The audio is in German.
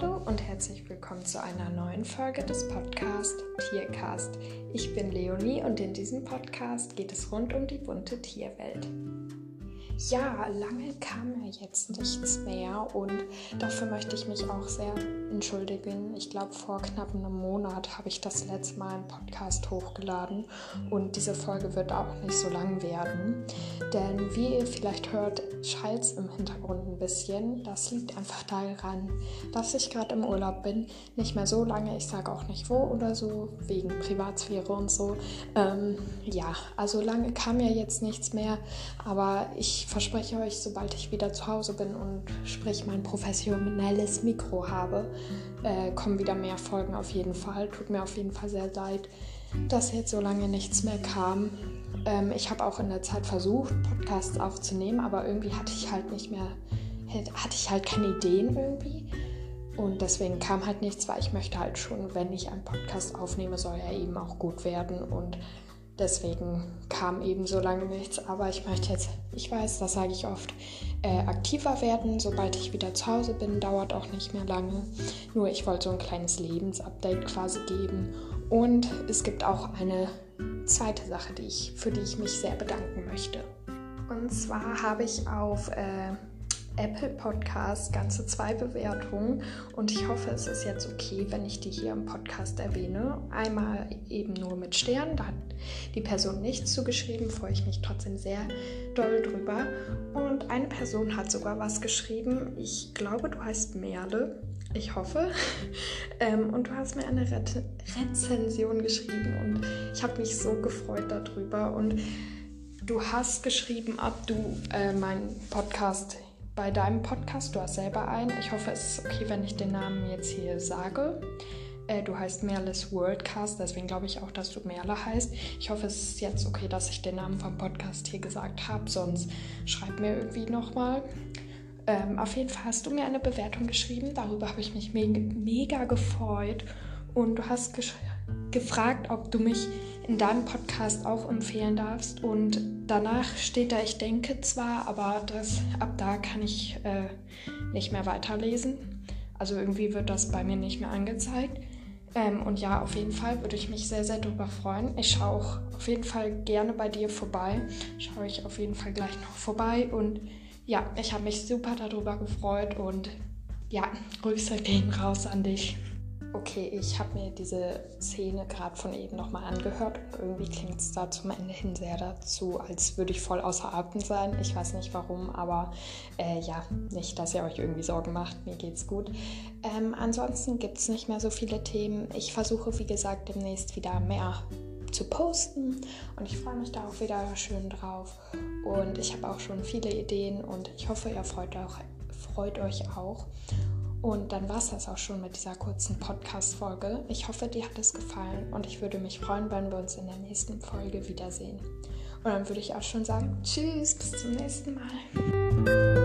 Hallo und herzlich willkommen zu einer neuen Folge des Podcasts Tiercast. Ich bin Leonie und in diesem Podcast geht es rund um die bunte Tierwelt. Ja, lange kam ja jetzt nichts mehr und dafür möchte ich mich auch sehr entschuldigen. Ich glaube, vor knapp einem Monat habe ich das letzte Mal einen Podcast hochgeladen und diese Folge wird auch nicht so lang werden. Denn wie ihr vielleicht hört, schallt es im Hintergrund ein bisschen. Das liegt einfach daran, dass ich gerade im Urlaub bin. Nicht mehr so lange, ich sage auch nicht wo oder so, wegen Privatsphäre und so. Ähm, ja, also lange kam ja jetzt nichts mehr, aber ich verspreche euch, sobald ich wieder zu Hause bin und sprich mein professionelles Mikro habe, äh, kommen wieder mehr Folgen auf jeden Fall. Tut mir auf jeden Fall sehr leid, dass jetzt so lange nichts mehr kam. Ähm, ich habe auch in der Zeit versucht, Podcasts aufzunehmen, aber irgendwie hatte ich halt nicht mehr, hatte ich halt keine Ideen irgendwie. Und deswegen kam halt nichts, weil ich möchte halt schon, wenn ich einen Podcast aufnehme, soll er eben auch gut werden. Und Deswegen kam eben so lange nichts. Aber ich möchte jetzt, ich weiß, das sage ich oft, äh, aktiver werden, sobald ich wieder zu Hause bin. Dauert auch nicht mehr lange. Nur ich wollte so ein kleines Lebensupdate quasi geben. Und es gibt auch eine zweite Sache, die ich, für die ich mich sehr bedanken möchte. Und zwar habe ich auf äh, Apple Podcast ganze zwei Bewertungen und ich hoffe, es ist jetzt okay, wenn ich die hier im Podcast erwähne. Einmal eben nur mit Sternen, da hat die Person nichts zugeschrieben, freue ich mich trotzdem sehr doll drüber. Und eine Person hat sogar was geschrieben. Ich glaube, du heißt Merle. Ich hoffe. ähm, und du hast mir eine Re Rezension geschrieben und ich habe mich so gefreut darüber. Und du hast geschrieben, ob du äh, meinen Podcast bei deinem Podcast. Du hast selber einen. Ich hoffe, es ist okay, wenn ich den Namen jetzt hier sage. Äh, du heißt Merles Worldcast, deswegen glaube ich auch, dass du Merle heißt. Ich hoffe, es ist jetzt okay, dass ich den Namen vom Podcast hier gesagt habe, sonst schreib mir irgendwie nochmal. Ähm, auf jeden Fall hast du mir eine Bewertung geschrieben. Darüber habe ich mich me mega gefreut. Und du hast gefragt, ob du mich in deinem Podcast auch empfehlen darfst. Und danach steht da, ich denke zwar, aber das, ab da kann ich äh, nicht mehr weiterlesen. Also irgendwie wird das bei mir nicht mehr angezeigt. Ähm, und ja, auf jeden Fall würde ich mich sehr, sehr darüber freuen. Ich schaue auch auf jeden Fall gerne bei dir vorbei. Schaue ich auf jeden Fall gleich noch vorbei. Und ja, ich habe mich super darüber gefreut und ja, Grüße gehen raus an dich. Okay, ich habe mir diese Szene gerade von eben nochmal angehört irgendwie klingt es da zum Ende hin sehr dazu, als würde ich voll außer Atem sein. Ich weiß nicht warum, aber äh, ja, nicht, dass ihr euch irgendwie Sorgen macht, mir geht's gut. Ähm, ansonsten gibt es nicht mehr so viele Themen. Ich versuche, wie gesagt, demnächst wieder mehr zu posten und ich freue mich da auch wieder schön drauf. Und ich habe auch schon viele Ideen und ich hoffe, ihr freut, auch, freut euch auch. Und dann war es das auch schon mit dieser kurzen Podcast-Folge. Ich hoffe, dir hat es gefallen und ich würde mich freuen, wenn wir uns in der nächsten Folge wiedersehen. Und dann würde ich auch schon sagen, tschüss, bis zum nächsten Mal.